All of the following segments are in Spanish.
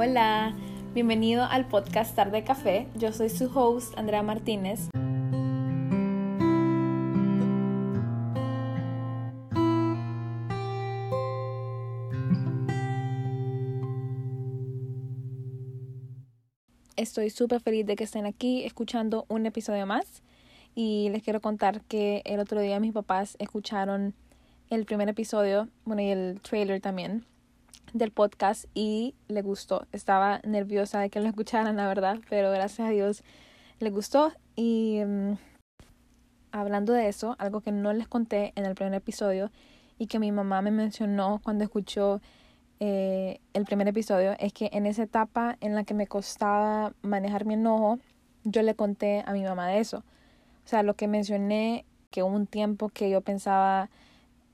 Hola, bienvenido al podcast Tarde Café. Yo soy su host, Andrea Martínez. Estoy súper feliz de que estén aquí escuchando un episodio más y les quiero contar que el otro día mis papás escucharon el primer episodio, bueno, y el trailer también del podcast y le gustó. Estaba nerviosa de que lo escucharan, la verdad, pero gracias a Dios le gustó. Y mm, hablando de eso, algo que no les conté en el primer episodio y que mi mamá me mencionó cuando escuchó eh, el primer episodio, es que en esa etapa en la que me costaba manejar mi enojo, yo le conté a mi mamá de eso. O sea, lo que mencioné, que hubo un tiempo que yo pensaba,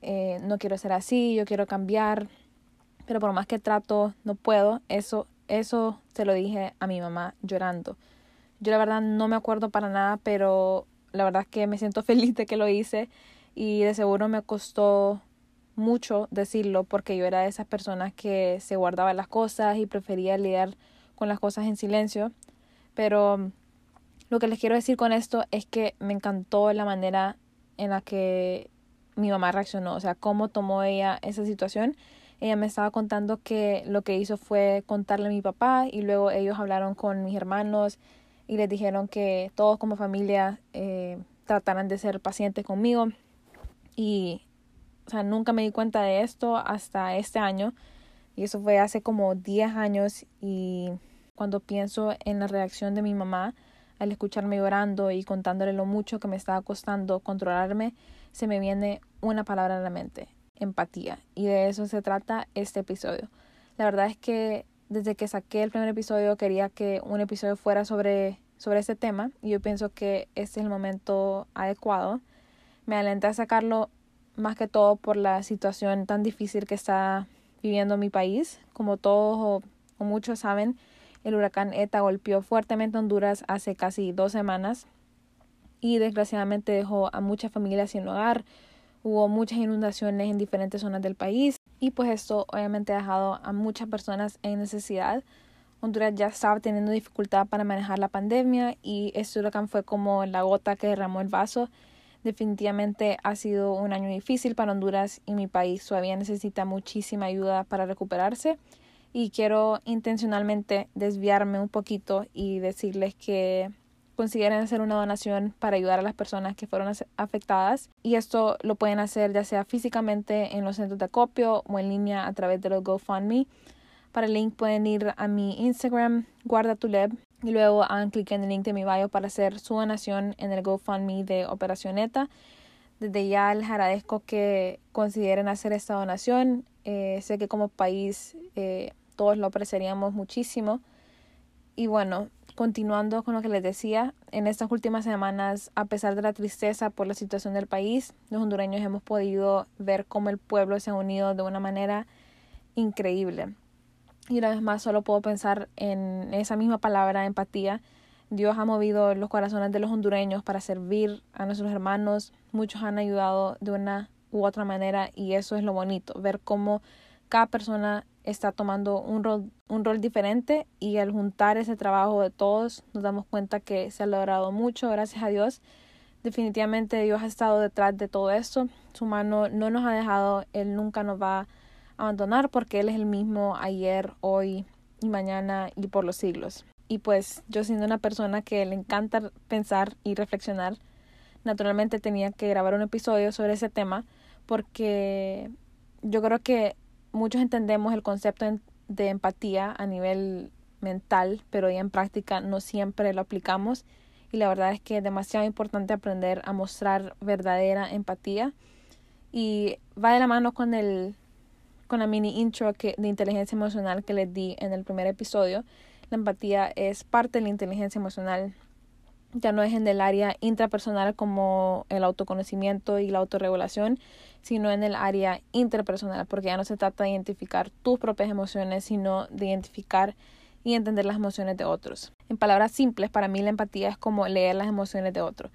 eh, no quiero ser así, yo quiero cambiar, pero por más que trato, no puedo. Eso, eso se lo dije a mi mamá llorando. Yo la verdad no me acuerdo para nada, pero la verdad es que me siento feliz de que lo hice y de seguro me costó mucho decirlo porque yo era de esas personas que se guardaba las cosas y prefería lidiar con las cosas en silencio. Pero lo que les quiero decir con esto es que me encantó la manera en la que mi mamá reaccionó, o sea, cómo tomó ella esa situación ella me estaba contando que lo que hizo fue contarle a mi papá y luego ellos hablaron con mis hermanos y les dijeron que todos como familia eh, trataran de ser pacientes conmigo. Y, o sea, nunca me di cuenta de esto hasta este año. Y eso fue hace como 10 años. Y cuando pienso en la reacción de mi mamá al escucharme llorando y contándole lo mucho que me estaba costando controlarme, se me viene una palabra a la mente empatía. Y de eso se trata este episodio. La verdad es que desde que saqué el primer episodio quería que un episodio fuera sobre, sobre este tema y yo pienso que este es el momento adecuado. Me alenté a sacarlo más que todo por la situación tan difícil que está viviendo mi país. Como todos o, muchos saben, el huracán ETA golpeó fuertemente Honduras hace casi dos semanas y desgraciadamente dejó a muchas familias sin hogar, Hubo muchas inundaciones en diferentes zonas del país y pues esto obviamente ha dejado a muchas personas en necesidad. Honduras ya estaba teniendo dificultad para manejar la pandemia y este huracán fue como la gota que derramó el vaso. Definitivamente ha sido un año difícil para Honduras y mi país todavía necesita muchísima ayuda para recuperarse y quiero intencionalmente desviarme un poquito y decirles que consideren hacer una donación para ayudar a las personas que fueron afectadas y esto lo pueden hacer ya sea físicamente en los centros de acopio o en línea a través de los GoFundMe. Para el link pueden ir a mi Instagram, guarda tu leb, y luego hagan clic en el link de mi bio para hacer su donación en el GoFundMe de Operación ETA. Desde ya les agradezco que consideren hacer esta donación. Eh, sé que como país eh, todos lo apreciaríamos muchísimo. Y bueno, continuando con lo que les decía, en estas últimas semanas, a pesar de la tristeza por la situación del país, los hondureños hemos podido ver cómo el pueblo se ha unido de una manera increíble. Y una vez más solo puedo pensar en esa misma palabra, empatía. Dios ha movido los corazones de los hondureños para servir a nuestros hermanos. Muchos han ayudado de una u otra manera y eso es lo bonito, ver cómo cada persona está tomando un rol, un rol diferente y al juntar ese trabajo de todos nos damos cuenta que se ha logrado mucho, gracias a Dios. Definitivamente Dios ha estado detrás de todo esto. Su mano no nos ha dejado, Él nunca nos va a abandonar porque Él es el mismo ayer, hoy y mañana y por los siglos. Y pues yo siendo una persona que le encanta pensar y reflexionar, naturalmente tenía que grabar un episodio sobre ese tema porque yo creo que muchos entendemos el concepto de empatía a nivel mental, pero ya en práctica no siempre lo aplicamos. Y la verdad es que es demasiado importante aprender a mostrar verdadera empatía. Y va de la mano con el con la mini intro que, de inteligencia emocional que les di en el primer episodio. La empatía es parte de la inteligencia emocional ya no es en el área intrapersonal como el autoconocimiento y la autorregulación, sino en el área interpersonal, porque ya no se trata de identificar tus propias emociones, sino de identificar y entender las emociones de otros. En palabras simples, para mí la empatía es como leer las emociones de otro.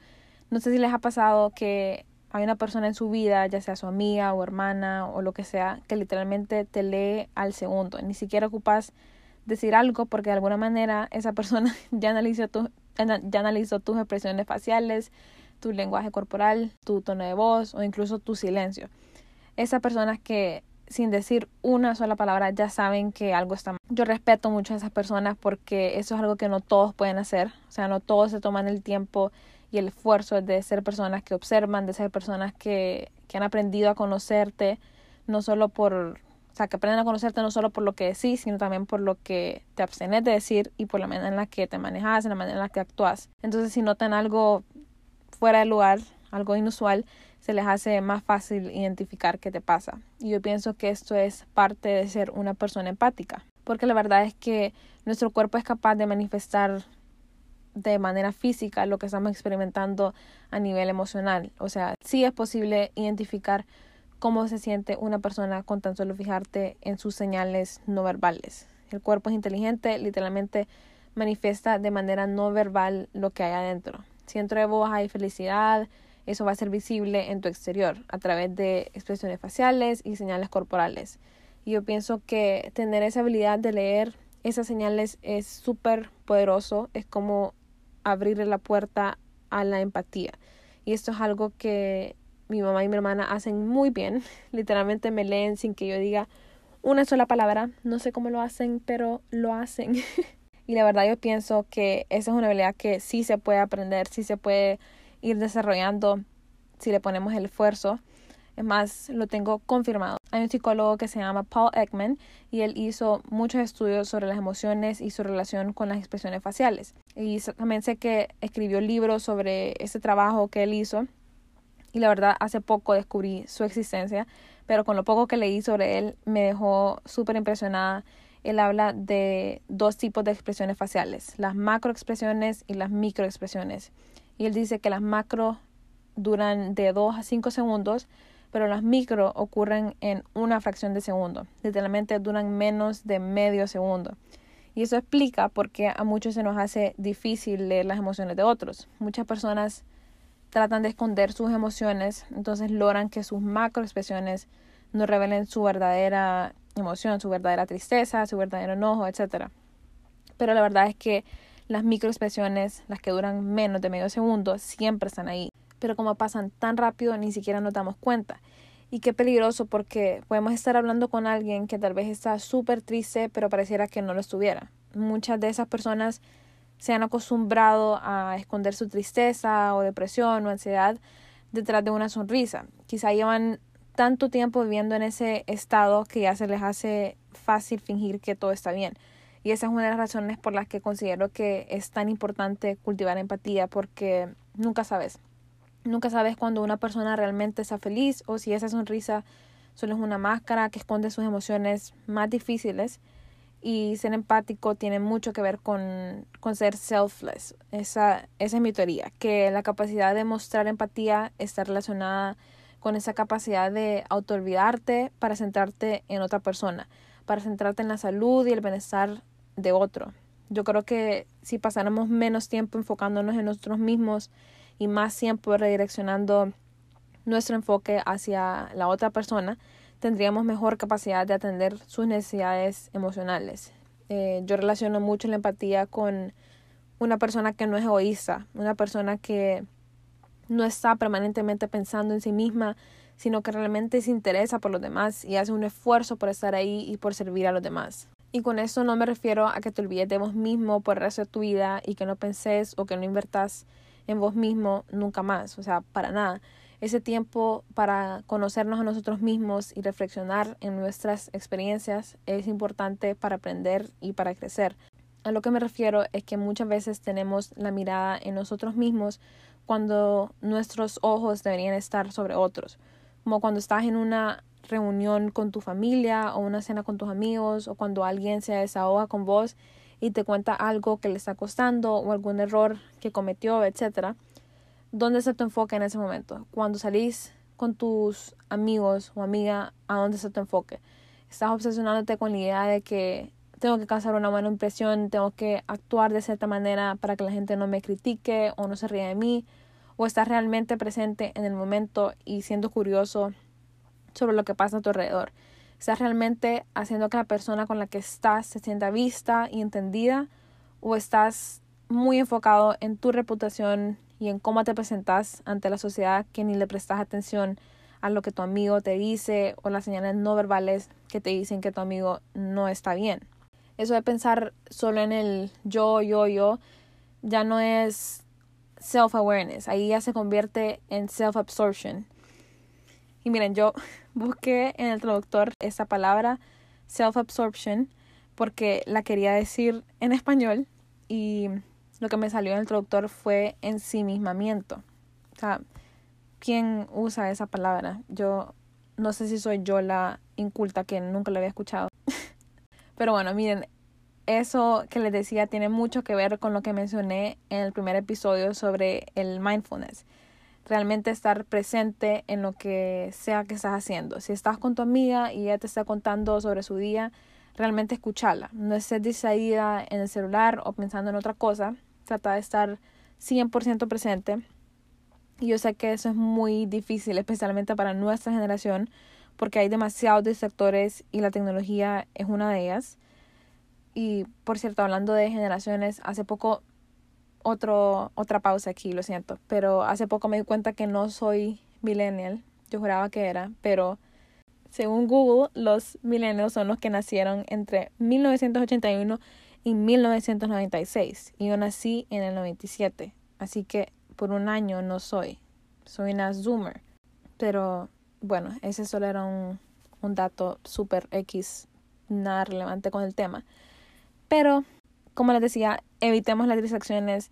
No sé si les ha pasado que hay una persona en su vida, ya sea su amiga o hermana o lo que sea, que literalmente te lee al segundo. Ni siquiera ocupas decir algo porque de alguna manera esa persona ya analizó, tu, ya analizó tus expresiones faciales, tu lenguaje corporal, tu tono de voz o incluso tu silencio. Esas personas que sin decir una sola palabra ya saben que algo está mal. Yo respeto mucho a esas personas porque eso es algo que no todos pueden hacer. O sea, no todos se toman el tiempo y el esfuerzo de ser personas que observan, de ser personas que, que han aprendido a conocerte, no solo por, sea, que aprenden a conocerte no solo por lo que decís, sino también por lo que te abstenes de decir y por la manera en la que te manejas, en la manera en la que actúas. Entonces, si notan algo fuera de lugar, algo inusual, se les hace más fácil identificar qué te pasa. Y yo pienso que esto es parte de ser una persona empática, porque la verdad es que nuestro cuerpo es capaz de manifestar de manera física lo que estamos experimentando a nivel emocional. O sea, sí es posible identificar cómo se siente una persona con tan solo fijarte en sus señales no verbales. El cuerpo es inteligente, literalmente manifiesta de manera no verbal lo que hay adentro. Si dentro de vos hay felicidad, eso va a ser visible en tu exterior a través de expresiones faciales y señales corporales. Y yo pienso que tener esa habilidad de leer esas señales es súper poderoso, es como abrirle la puerta a la empatía. Y esto es algo que mi mamá y mi hermana hacen muy bien. Literalmente me leen sin que yo diga una sola palabra. No sé cómo lo hacen, pero lo hacen. y la verdad yo pienso que esa es una habilidad que sí se puede aprender, sí se puede ir desarrollando si le ponemos el esfuerzo. Es más, lo tengo confirmado. Hay un psicólogo que se llama Paul Ekman y él hizo muchos estudios sobre las emociones y su relación con las expresiones faciales. Y también sé que escribió libros sobre ese trabajo que él hizo. Y la verdad, hace poco descubrí su existencia, pero con lo poco que leí sobre él me dejó súper impresionada. Él habla de dos tipos de expresiones faciales, las macroexpresiones y las microexpresiones. Y él dice que las macro duran de 2 a 5 segundos, pero las micro ocurren en una fracción de segundo. Literalmente duran menos de medio segundo. Y eso explica por qué a muchos se nos hace difícil leer las emociones de otros. Muchas personas tratan de esconder sus emociones, entonces logran que sus macro expresiones no revelen su verdadera emoción, su verdadera tristeza, su verdadero enojo, etc. Pero la verdad es que las microexpresiones, las que duran menos de medio segundo, siempre están ahí. Pero como pasan tan rápido, ni siquiera nos damos cuenta. Y qué peligroso porque podemos estar hablando con alguien que tal vez está súper triste, pero pareciera que no lo estuviera. Muchas de esas personas se han acostumbrado a esconder su tristeza o depresión o ansiedad detrás de una sonrisa. Quizá llevan tanto tiempo viviendo en ese estado que ya se les hace fácil fingir que todo está bien. Y esa es una de las razones por las que considero que es tan importante cultivar empatía, porque nunca sabes. Nunca sabes cuando una persona realmente está feliz o si esa sonrisa solo es una máscara que esconde sus emociones más difíciles. Y ser empático tiene mucho que ver con, con ser selfless. Esa, esa es mi teoría, que la capacidad de mostrar empatía está relacionada con esa capacidad de autoolvidarte para centrarte en otra persona, para centrarte en la salud y el bienestar de otro. Yo creo que si pasáramos menos tiempo enfocándonos en nosotros mismos y más tiempo redireccionando nuestro enfoque hacia la otra persona, tendríamos mejor capacidad de atender sus necesidades emocionales. Eh, yo relaciono mucho la empatía con una persona que no es egoísta, una persona que no está permanentemente pensando en sí misma, sino que realmente se interesa por los demás y hace un esfuerzo por estar ahí y por servir a los demás. Y con eso no me refiero a que te olvides de vos mismo por el resto de tu vida y que no penses o que no invertas en vos mismo nunca más, o sea, para nada. Ese tiempo para conocernos a nosotros mismos y reflexionar en nuestras experiencias es importante para aprender y para crecer. A lo que me refiero es que muchas veces tenemos la mirada en nosotros mismos cuando nuestros ojos deberían estar sobre otros, como cuando estás en una reunión con tu familia o una cena con tus amigos o cuando alguien se desahoga con vos y te cuenta algo que le está costando o algún error que cometió, etcétera. ¿Dónde está tu enfoque en ese momento? Cuando salís con tus amigos o amiga, ¿a dónde está tu enfoque? ¿Estás obsesionándote con la idea de que tengo que causar una buena impresión, tengo que actuar de cierta manera para que la gente no me critique o no se ría de mí? ¿O estás realmente presente en el momento y siendo curioso sobre lo que pasa a tu alrededor. ¿Estás realmente haciendo que la persona con la que estás se sienta vista y entendida? ¿O estás muy enfocado en tu reputación y en cómo te presentas ante la sociedad que ni le prestas atención a lo que tu amigo te dice o las señales no verbales que te dicen que tu amigo no está bien? Eso de pensar solo en el yo, yo, yo, ya no es self-awareness. Ahí ya se convierte en self-absorption. Y miren, yo busqué en el traductor esa palabra self-absorption porque la quería decir en español y lo que me salió en el traductor fue ensimismamiento. O sea, ¿quién usa esa palabra? Yo no sé si soy yo la inculta que nunca la había escuchado. Pero bueno, miren, eso que les decía tiene mucho que ver con lo que mencioné en el primer episodio sobre el mindfulness. Realmente estar presente en lo que sea que estás haciendo. Si estás con tu amiga y ella te está contando sobre su día, realmente escucharla. No estés distraída en el celular o pensando en otra cosa. Trata de estar 100% presente. Y yo sé que eso es muy difícil, especialmente para nuestra generación, porque hay demasiados distractores y la tecnología es una de ellas. Y por cierto, hablando de generaciones, hace poco otro, otra pausa aquí, lo siento, pero hace poco me di cuenta que no soy millennial, yo juraba que era, pero según Google, los millennials son los que nacieron entre 1981 y 1996 y yo nací en el 97, así que por un año no soy, soy una zoomer, pero bueno, ese solo era un, un dato súper X, nada relevante con el tema. Pero, como les decía, evitemos las distracciones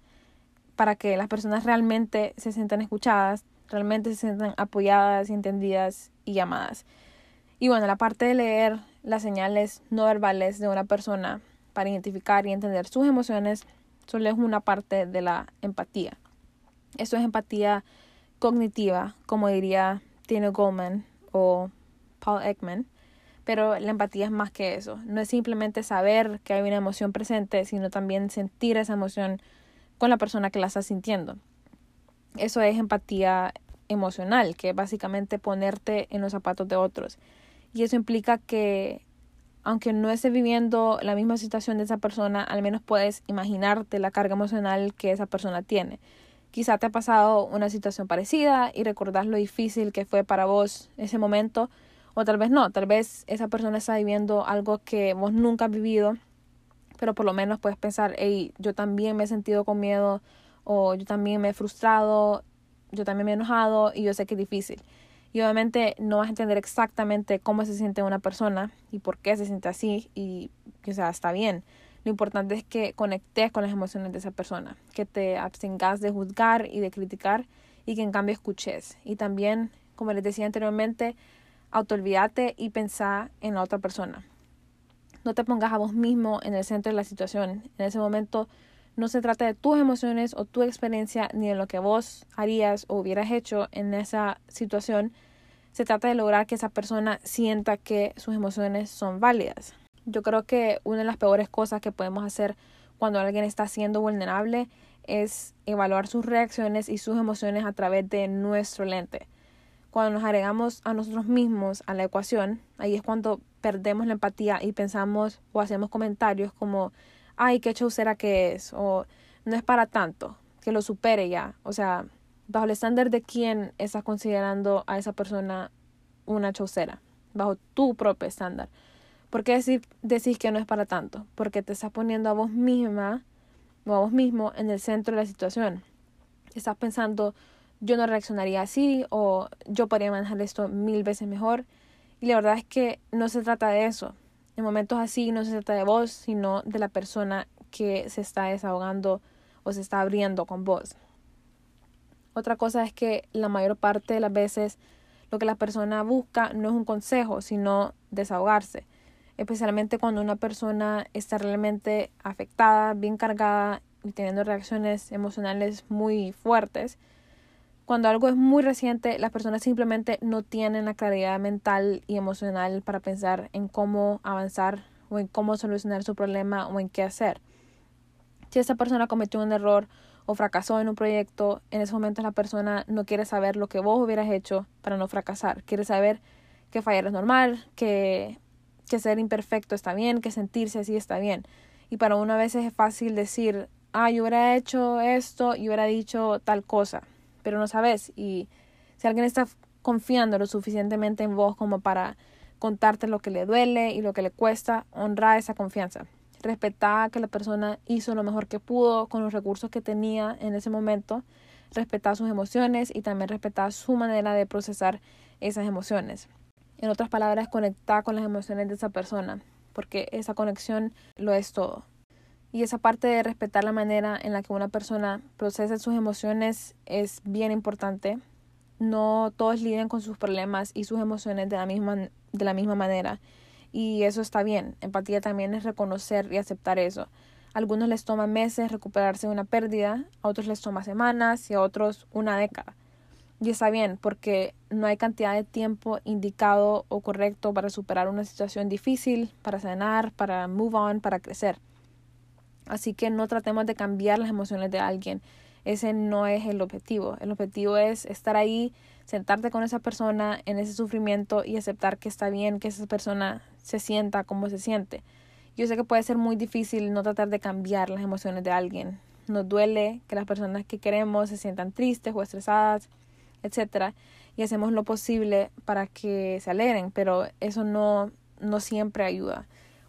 para que las personas realmente se sientan escuchadas, realmente se sientan apoyadas entendidas y llamadas. Y bueno, la parte de leer las señales no verbales de una persona para identificar y entender sus emociones solo es una parte de la empatía. Eso es empatía cognitiva, como diría Tino Goldman o Paul Ekman. Pero la empatía es más que eso. No es simplemente saber que hay una emoción presente, sino también sentir esa emoción con la persona que la está sintiendo. Eso es empatía emocional, que es básicamente ponerte en los zapatos de otros. Y eso implica que, aunque no estés viviendo la misma situación de esa persona, al menos puedes imaginarte la carga emocional que esa persona tiene. Quizá te ha pasado una situación parecida y recordás lo difícil que fue para vos ese momento, o tal vez no, tal vez esa persona está viviendo algo que vos nunca has vivido, pero por lo menos puedes pensar, hey, yo también me he sentido con miedo, o yo también me he frustrado, yo también me he enojado y yo sé que es difícil. Y obviamente no vas a entender exactamente cómo se siente una persona y por qué se siente así y, o sea, está bien. Lo importante es que conectes con las emociones de esa persona, que te abstengas de juzgar y de criticar y que en cambio escuches. Y también, como les decía anteriormente, autoolvídate y pensá en la otra persona. No te pongas a vos mismo en el centro de la situación. En ese momento no se trata de tus emociones o tu experiencia ni de lo que vos harías o hubieras hecho en esa situación. Se trata de lograr que esa persona sienta que sus emociones son válidas. Yo creo que una de las peores cosas que podemos hacer cuando alguien está siendo vulnerable es evaluar sus reacciones y sus emociones a través de nuestro lente cuando nos agregamos a nosotros mismos a la ecuación, ahí es cuando perdemos la empatía y pensamos o hacemos comentarios como, ay, qué chaucera que es, o no es para tanto, que lo supere ya. O sea, bajo el estándar de quién estás considerando a esa persona una chaucera, bajo tu propio estándar. ¿Por qué decir, decís que no es para tanto? Porque te estás poniendo a vos misma o a vos mismo en el centro de la situación. Estás pensando, yo no reaccionaría así o yo podría manejar esto mil veces mejor. Y la verdad es que no se trata de eso. En momentos así no se trata de vos, sino de la persona que se está desahogando o se está abriendo con vos. Otra cosa es que la mayor parte de las veces lo que la persona busca no es un consejo, sino desahogarse. Especialmente cuando una persona está realmente afectada, bien cargada y teniendo reacciones emocionales muy fuertes cuando algo es muy reciente, las personas simplemente no tienen la claridad mental y emocional para pensar en cómo avanzar o en cómo solucionar su problema o en qué hacer. Si esa persona cometió un error o fracasó en un proyecto, en ese momento la persona no quiere saber lo que vos hubieras hecho para no fracasar. Quiere saber que fallar es normal, que, que ser imperfecto está bien, que sentirse así está bien. Y para uno a veces es fácil decir, ah, yo hubiera hecho esto y hubiera dicho tal cosa, pero no sabes. Y si alguien está confiando lo suficientemente en vos como para contarte lo que le duele y lo que le cuesta, honra esa confianza. Respetá que la persona hizo lo mejor que pudo con los recursos que tenía en ese momento. Respetá sus emociones y también respetá su manera de procesar esas emociones. En otras palabras, conectar con las emociones de esa persona, porque esa conexión lo es todo. Y esa parte de respetar la manera en la que una persona procesa sus emociones es bien importante. No todos lidian con sus problemas y sus emociones de la misma, de la misma manera. Y eso está bien. Empatía también es reconocer y aceptar eso. A algunos les toma meses recuperarse de una pérdida, a otros les toma semanas y a otros una década. Y está bien, porque no hay cantidad de tiempo indicado o correcto para superar una situación difícil, para sanar, para move on, para crecer. Así que no tratemos de cambiar las emociones de alguien. Ese no es el objetivo. El objetivo es estar ahí, sentarte con esa persona en ese sufrimiento y aceptar que está bien que esa persona se sienta como se siente. Yo sé que puede ser muy difícil no tratar de cambiar las emociones de alguien. Nos duele que las personas que queremos se sientan tristes o estresadas etcétera, y hacemos lo posible para que se alegren, pero eso no, no siempre ayuda.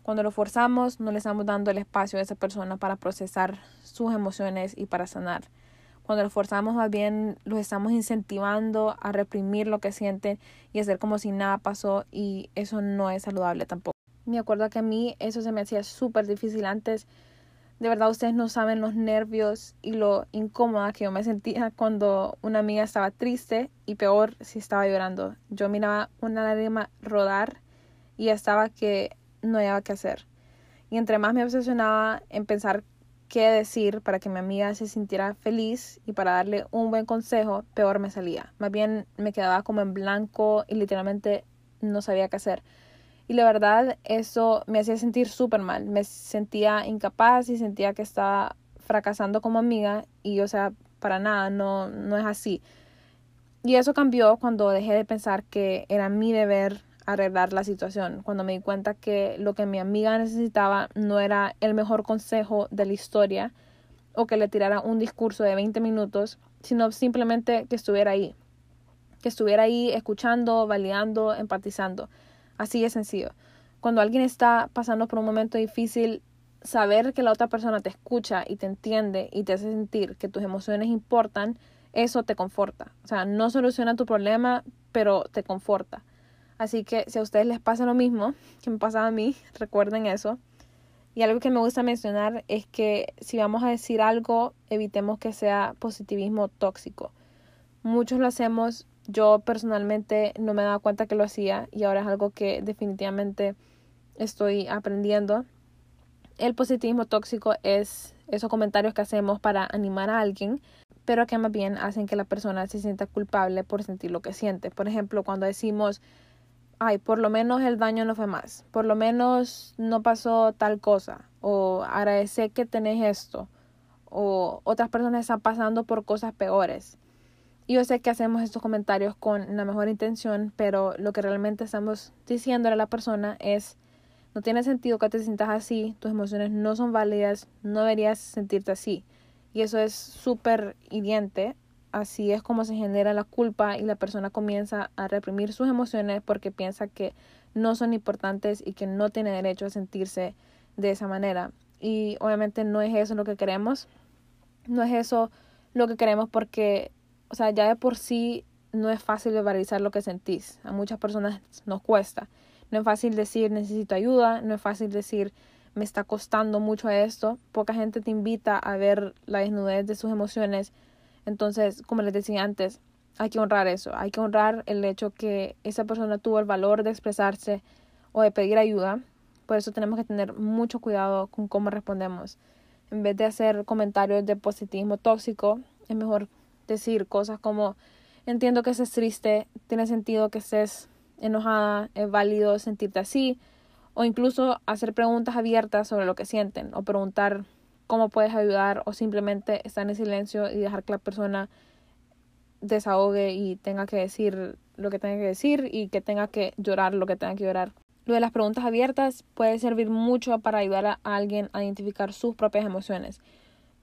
Cuando lo forzamos, no le estamos dando el espacio a esa persona para procesar sus emociones y para sanar. Cuando lo forzamos, más bien los estamos incentivando a reprimir lo que sienten y hacer como si nada pasó y eso no es saludable tampoco. Me acuerdo que a mí eso se me hacía súper difícil antes de verdad ustedes no saben los nervios y lo incómoda que yo me sentía cuando una amiga estaba triste y peor si estaba llorando. Yo miraba una lágrima rodar y estaba que no había qué hacer. Y entre más me obsesionaba en pensar qué decir para que mi amiga se sintiera feliz y para darle un buen consejo, peor me salía. Más bien me quedaba como en blanco y literalmente no sabía qué hacer. Y la verdad, eso me hacía sentir súper mal. Me sentía incapaz y sentía que estaba fracasando como amiga. Y, o sea, para nada, no, no es así. Y eso cambió cuando dejé de pensar que era mi deber arreglar la situación. Cuando me di cuenta que lo que mi amiga necesitaba no era el mejor consejo de la historia o que le tirara un discurso de 20 minutos, sino simplemente que estuviera ahí. Que estuviera ahí escuchando, validando, empatizando. Así de sencillo. Cuando alguien está pasando por un momento difícil, saber que la otra persona te escucha y te entiende y te hace sentir que tus emociones importan, eso te conforta. O sea, no soluciona tu problema, pero te conforta. Así que si a ustedes les pasa lo mismo que me pasaba a mí, recuerden eso. Y algo que me gusta mencionar es que si vamos a decir algo, evitemos que sea positivismo tóxico. Muchos lo hacemos yo personalmente no me daba cuenta que lo hacía y ahora es algo que definitivamente estoy aprendiendo. El positivismo tóxico es esos comentarios que hacemos para animar a alguien, pero que más bien hacen que la persona se sienta culpable por sentir lo que siente. Por ejemplo, cuando decimos, ay, por lo menos el daño no fue más, por lo menos no pasó tal cosa, o agradecer que tenés esto, o otras personas están pasando por cosas peores. Yo sé que hacemos estos comentarios con la mejor intención, pero lo que realmente estamos diciéndole a la persona es, no tiene sentido que te sientas así, tus emociones no son válidas, no deberías sentirte así. Y eso es súper hiriente. Así es como se genera la culpa y la persona comienza a reprimir sus emociones porque piensa que no son importantes y que no tiene derecho a sentirse de esa manera. Y obviamente no es eso lo que queremos. No es eso lo que queremos porque o sea, ya de por sí no es fácil verbalizar lo que sentís. A muchas personas nos cuesta. No es fácil decir necesito ayuda, no es fácil decir me está costando mucho esto. Poca gente te invita a ver la desnudez de sus emociones. Entonces, como les decía antes, hay que honrar eso. Hay que honrar el hecho que esa persona tuvo el valor de expresarse o de pedir ayuda. Por eso tenemos que tener mucho cuidado con cómo respondemos. En vez de hacer comentarios de positivismo tóxico, es mejor decir cosas como entiendo que estés triste, tiene sentido que estés enojada, es válido sentirte así, o incluso hacer preguntas abiertas sobre lo que sienten, o preguntar cómo puedes ayudar, o simplemente estar en silencio y dejar que la persona desahogue y tenga que decir lo que tenga que decir y que tenga que llorar lo que tenga que llorar. Lo de las preguntas abiertas puede servir mucho para ayudar a alguien a identificar sus propias emociones.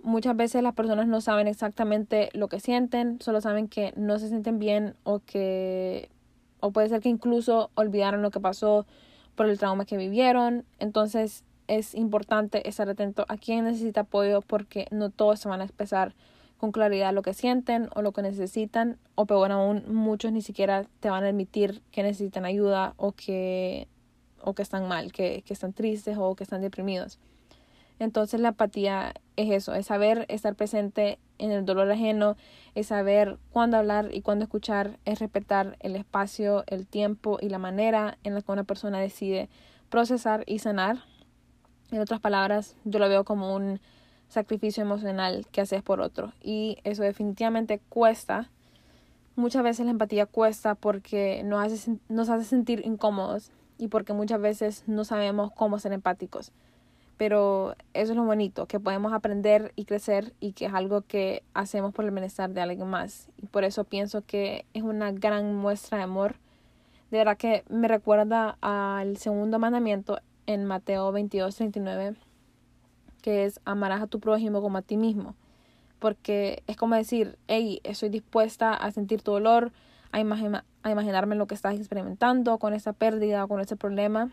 Muchas veces las personas no saben exactamente lo que sienten, solo saben que no se sienten bien o que o puede ser que incluso olvidaron lo que pasó por el trauma que vivieron. Entonces es importante estar atento a quién necesita apoyo porque no todos se van a expresar con claridad lo que sienten o lo que necesitan o peor aún muchos ni siquiera te van a admitir que necesitan ayuda o que o que están mal, que, que están tristes o que están deprimidos. Entonces la empatía es eso, es saber estar presente en el dolor ajeno, es saber cuándo hablar y cuándo escuchar, es respetar el espacio, el tiempo y la manera en la que una persona decide procesar y sanar. En otras palabras, yo lo veo como un sacrificio emocional que haces por otro y eso definitivamente cuesta. Muchas veces la empatía cuesta porque nos hace, nos hace sentir incómodos y porque muchas veces no sabemos cómo ser empáticos. Pero eso es lo bonito, que podemos aprender y crecer y que es algo que hacemos por el bienestar de alguien más. Y por eso pienso que es una gran muestra de amor. De verdad que me recuerda al segundo mandamiento en Mateo 22, 39, que es amarás a tu prójimo como a ti mismo. Porque es como decir, hey, estoy dispuesta a sentir tu dolor, a, a imaginarme lo que estás experimentando con esa pérdida o con ese problema,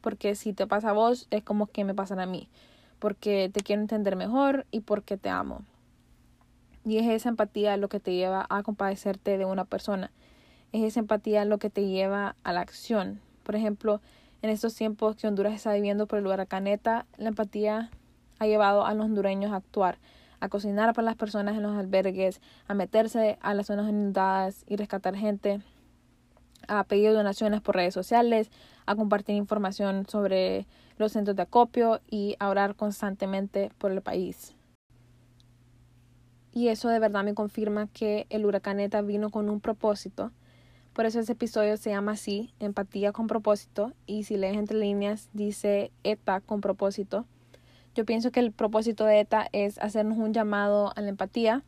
porque si te pasa a vos es como que me pasan a mí, porque te quiero entender mejor y porque te amo. Y es esa empatía lo que te lleva a compadecerte de una persona. Es esa empatía lo que te lleva a la acción. Por ejemplo, en estos tiempos que Honduras está viviendo por el huracán ETA, la empatía ha llevado a los hondureños a actuar, a cocinar para las personas en los albergues, a meterse a las zonas inundadas y rescatar gente, a pedir donaciones por redes sociales, a compartir información sobre los centros de acopio y a orar constantemente por el país. Y eso de verdad me confirma que el huracán ETA vino con un propósito. Por eso ese episodio se llama así, empatía con propósito. Y si lees entre líneas, dice ETA con propósito. Yo pienso que el propósito de ETA es hacernos un llamado a la empatía,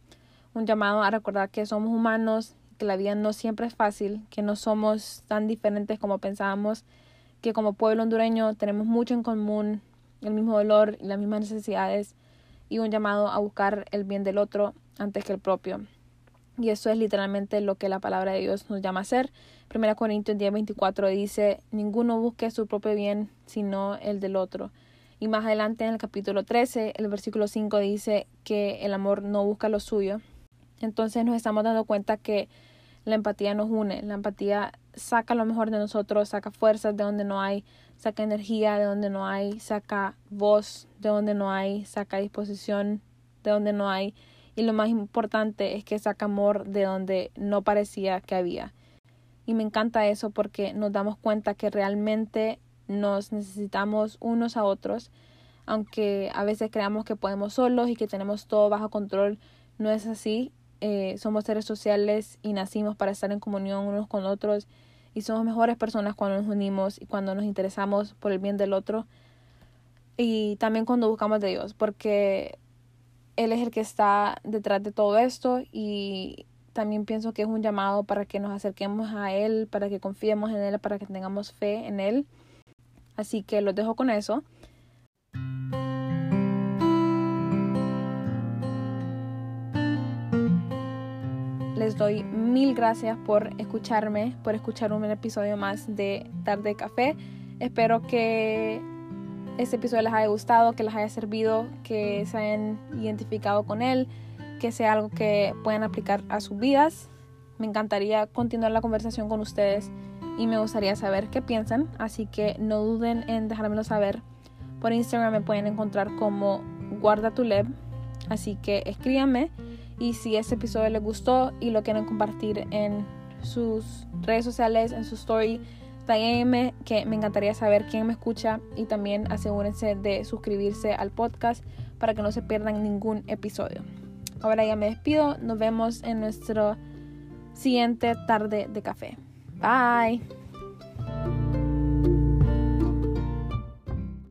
un llamado a recordar que somos humanos, que la vida no siempre es fácil, que no somos tan diferentes como pensábamos, que como pueblo hondureño tenemos mucho en común, el mismo dolor y las mismas necesidades, y un llamado a buscar el bien del otro antes que el propio. Y eso es literalmente lo que la palabra de Dios nos llama a hacer. 1 Corintios 10, 24 dice, ninguno busque su propio bien, sino el del otro. Y más adelante en el capítulo 13, el versículo 5 dice que el amor no busca lo suyo. Entonces nos estamos dando cuenta que la empatía nos une, la empatía saca lo mejor de nosotros, saca fuerzas de donde no hay, saca energía de donde no hay, saca voz de donde no hay, saca disposición de donde no hay. Y lo más importante es que saca amor de donde no parecía que había. Y me encanta eso porque nos damos cuenta que realmente nos necesitamos unos a otros, aunque a veces creamos que podemos solos y que tenemos todo bajo control, no es así. Eh, somos seres sociales y nacimos para estar en comunión unos con otros y somos mejores personas cuando nos unimos y cuando nos interesamos por el bien del otro y también cuando buscamos de Dios, porque Él es el que está detrás de todo esto y también pienso que es un llamado para que nos acerquemos a Él, para que confiemos en Él, para que tengamos fe en Él. Así que los dejo con eso. Les doy mil gracias por escucharme, por escuchar un episodio más de Tarde Café. Espero que este episodio les haya gustado, que les haya servido, que se hayan identificado con él, que sea algo que puedan aplicar a sus vidas. Me encantaría continuar la conversación con ustedes y me gustaría saber qué piensan, así que no duden en dejármelo saber. Por Instagram me pueden encontrar como guarda tu leb, así que escríbanme y si este episodio les gustó y lo quieren compartir en sus redes sociales, en su story, taguenme que me encantaría saber quién me escucha y también asegúrense de suscribirse al podcast para que no se pierdan ningún episodio. Ahora ya me despido, nos vemos en nuestro siguiente tarde de café. Bye.